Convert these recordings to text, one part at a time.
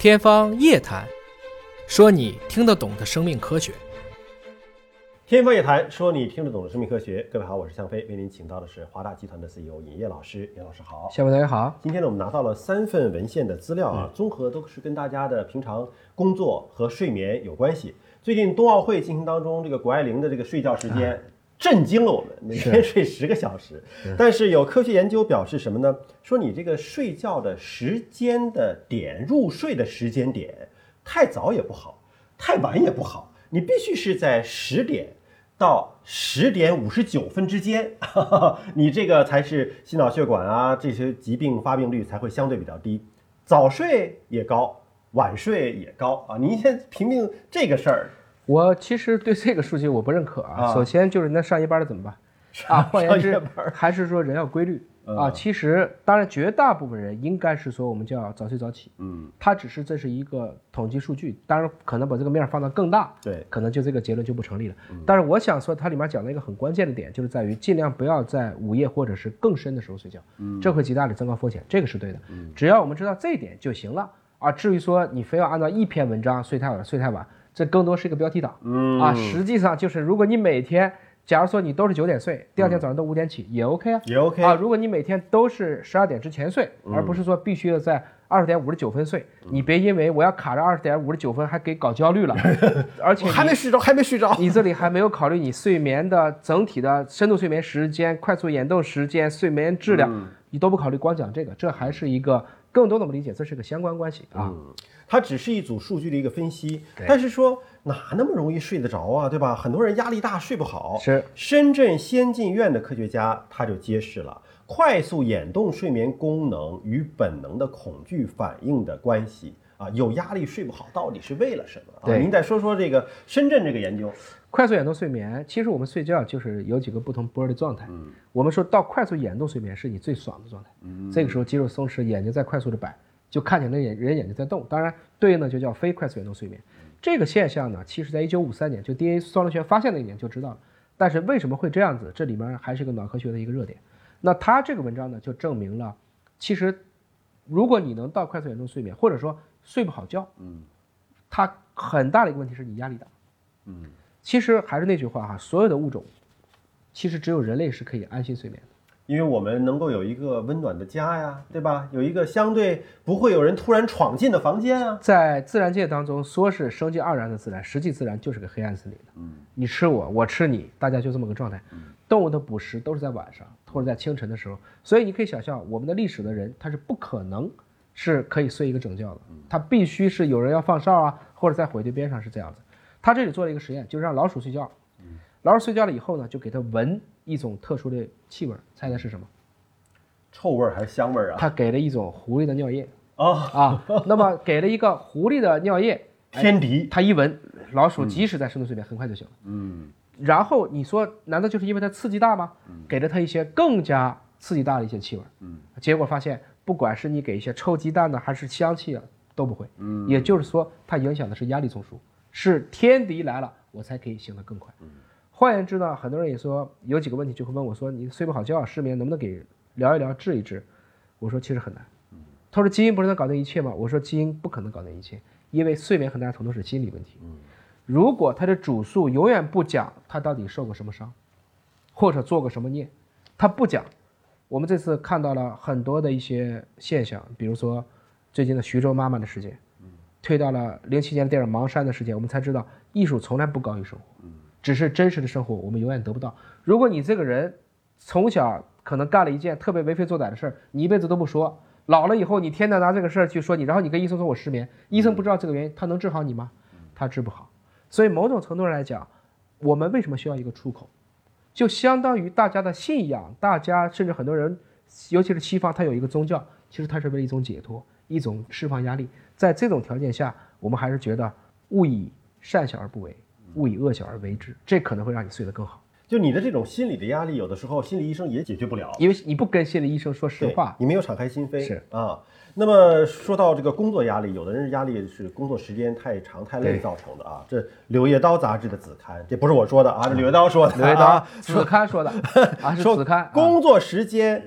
天方夜谭，说你听得懂的生命科学。天方夜谭，说你听得懂的生命科学。各位好，我是向飞，为您请到的是华大集团的 CEO 尹烨老师。尹老师好，向飞大家好。今天呢，我们拿到了三份文献的资料啊，综合都是跟大家的平常工作和睡眠有关系。最近冬奥会进行当中，这个谷爱凌的这个睡觉时间震惊了我们，每天睡十个小时。但是有科学研究表示什么呢？说你这个睡觉的时间的点，入睡的时间点太早也不好，太晚也不好，你必须是在十点。到十点五十九分之间，你这个才是心脑血管啊这些疾病发病率才会相对比较低。早睡也高，晚睡也高啊！您先评评这个事儿。我其实对这个数据我不认可啊。首先就是那上夜班的怎么办？啊，换言之，还是说人要规律。啊，其实当然，绝大部分人应该是说我们叫早睡早起。嗯，它只是这是一个统计数据，当然可能把这个面放到更大，对，可能就这个结论就不成立了。但是我想说，它里面讲了一个很关键的点，就是在于尽量不要在午夜或者是更深的时候睡觉，嗯，这会极大的增高风险，这个是对的。嗯，只要我们知道这一点就行了。啊，至于说你非要按照一篇文章睡太晚睡太晚，这更多是一个标题党。嗯，啊，实际上就是如果你每天。假如说你都是九点睡，第二天早上都五点起，也 OK 啊，也 OK 啊。如果你每天都是十二点之前睡，而不是说必须要在二十点五十九分睡，你别因为我要卡着二十点五十九分还给搞焦虑了，而且还没睡着，还没睡着，你这里还没有考虑你睡眠的整体的深度睡眠时间、快速眼动时间、睡眠质量，你都不考虑，光讲这个，这还是一个更多的我们理解，这是个相关关系啊。它只是一组数据的一个分析，但是说哪那么容易睡得着啊，对吧？很多人压力大睡不好。是深圳先进院的科学家他就揭示了快速眼动睡眠功能与本能的恐惧反应的关系啊，有压力睡不好到底是为了什么？啊？您再说说这个深圳这个研究。快速眼动睡眠，其实我们睡觉就是有几个不同波的状态。嗯，我们说到快速眼动睡眠是你最爽的状态。嗯，这个时候肌肉松弛，眼睛在快速的摆。就看见那眼人眼睛在动，当然对应的就叫非快速眼动睡眠。这个现象呢，其实在一九五三年就 DNA 双螺旋发现那一年就知道了。但是为什么会这样子？这里面还是个脑科学的一个热点。那他这个文章呢，就证明了，其实如果你能到快速眼动睡眠，或者说睡不好觉，嗯，它很大的一个问题是你压力大，嗯，其实还是那句话哈，所有的物种，其实只有人类是可以安心睡眠的。因为我们能够有一个温暖的家呀，对吧？有一个相对不会有人突然闯进的房间啊。在自然界当中，说是生机盎然的自然，实际自然就是个黑暗森林的。嗯，你吃我，我吃你，大家就这么个状态。动物的捕食都是在晚上或者在清晨的时候，所以你可以想象，我们的历史的人他是不可能是可以睡一个整觉的，他必须是有人要放哨啊，或者在火堆边上是这样子。他这里做了一个实验，就是让老鼠睡觉，老鼠睡觉了以后呢，就给它闻。一种特殊的气味，猜猜是什么？臭味还是香味啊？他给了一种狐狸的尿液啊啊！那么给了一个狐狸的尿液，天敌，他一闻，老鼠即使在深度睡眠，很快就醒了。嗯。然后你说，难道就是因为它刺激大吗？给了它一些更加刺激大的一些气味，嗯。结果发现，不管是你给一些臭鸡蛋呢，还是香气啊，都不会。嗯。也就是说，它影响的是压力中枢，是天敌来了，我才可以醒得更快。嗯。换言之呢，很多人也说有几个问题就会问我说：“你睡不好觉，失眠，能不能给聊一聊，治一治？”我说：“其实很难。”他说：“基因不是能搞定一切吗？”我说：“基因不可能搞定一切，因为睡眠很大程度是心理问题。如果他的主诉永远不讲他到底受过什么伤，或者做过什么孽，他不讲，我们这次看到了很多的一些现象，比如说最近的徐州妈妈的事件，推到了零七年的电影《盲山》的事件，我们才知道艺术从来不高于生活。只是真实的生活，我们永远得不到。如果你这个人从小可能干了一件特别为非作歹的事儿，你一辈子都不说，老了以后你天天拿这个事儿去说你，然后你跟医生说我失眠，医生不知道这个原因，他能治好你吗？他治不好。所以某种程度上来讲，我们为什么需要一个出口？就相当于大家的信仰，大家甚至很多人，尤其是西方，他有一个宗教，其实它是为了一种解脱，一种释放压力。在这种条件下，我们还是觉得勿以善小而不为。勿以恶小而为之，这可能会让你睡得更好。就你的这种心理的压力，有的时候心理医生也解决不了，因为你不跟心理医生说实话，你没有敞开心扉。是啊，那么说到这个工作压力，有的人压力是工作时间太长太累造成的啊。这《柳叶刀》杂志的子刊，这不是我说的啊，这《柳叶刀》说的。柳叶刀子刊说的 啊，是子刊。工作时间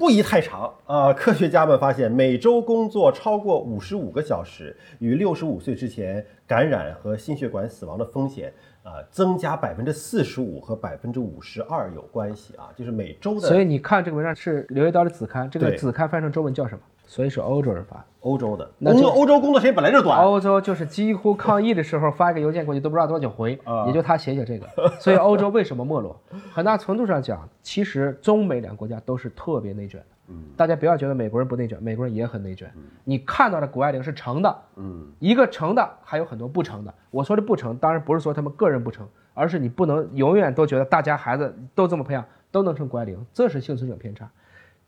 不宜太长啊！科学家们发现，每周工作超过五十五个小时，与六十五岁之前感染和心血管死亡的风险啊增加百分之四十五和百分之五十二有关系啊！就是每周的。所以你看这个文章是《柳叶刀》的子刊，这个子刊翻成中文叫什么？所以是欧洲人发的。欧洲的那就工作，欧洲工作时间本来就短，欧洲就是几乎抗议的时候发一个邮件过去都不知道多久回，啊也就他写写这个。所以欧洲为什么没落？很大程度上讲，其实中美两个国家都是特别内卷的。大家不要觉得美国人不内卷，美国人也很内卷。你看到的谷爱凌是成的，嗯，一个成的，还有很多不成的。我说的不成，当然不是说他们个人不成，而是你不能永远都觉得大家孩子都这么培养都能成谷爱凌，这是幸存者偏差。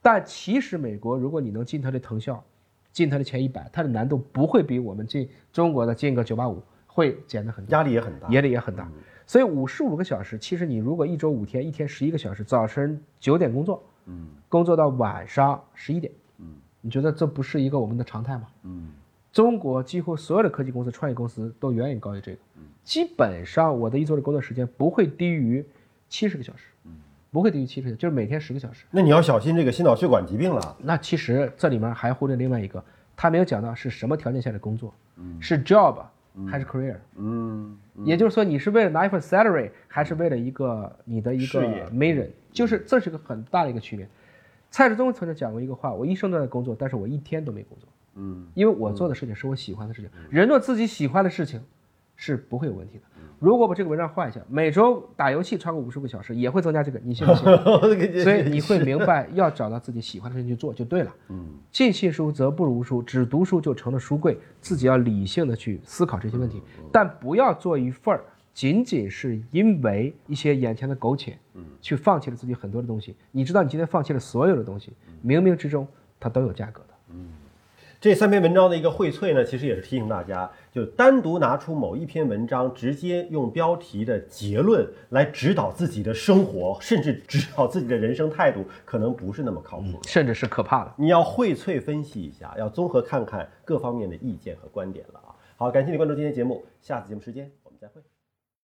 但其实美国，如果你能进它的藤校，进它的前一百，它的难度不会比我们进中国的进个九八五会简单很多，压力也很大。压力也很大。所以五十五个小时，其实你如果一周五天，一天十一个小时，早晨九点工作，嗯工作到晚上十一点，嗯你觉得这不是一个我们的常态吗？嗯中国几乎所有的科技公司、创业公司都远远高于这个。基本上我的一周的工作时间不会低于七十个小时，不会低于七十个，就是每天十个小时。那你要小心这个心脑血管疾病了。那其实这里面还忽略另外一个，他没有讲到是什么条件下的工作，是 job 还是 career。嗯，也就是说，你是为了拿一份 salary，还是为了一个你的一个 mission？就是这是个很大的一个区别。蔡志忠曾经讲过一个话：我一生都在工作，但是我一天都没工作。嗯，因为我做的事情是我喜欢的事情。人做自己喜欢的事情，是不会有问题的。如果把这个文章换一下，每周打游戏超过五十个小时，也会增加这个，你信不信？所以你会明白，要找到自己喜欢的事情去做就对了。嗯，尽信书则不如书，只读书就成了书柜。自己要理性的去思考这些问题，但不要做一份儿仅仅是因为一些眼前的苟且，去放弃了自己很多的东西。你知道，你今天放弃了所有的东西，冥冥之中它都有价格的。这三篇文章的一个荟萃呢，其实也是提醒大家，就单独拿出某一篇文章，直接用标题的结论来指导自己的生活，甚至指导自己的人生态度，可能不是那么靠谱。甚至是可怕的。你要荟萃分析一下，要综合看看各方面的意见和观点了啊。好，感谢你关注今天节目，下次节目时间我们再会。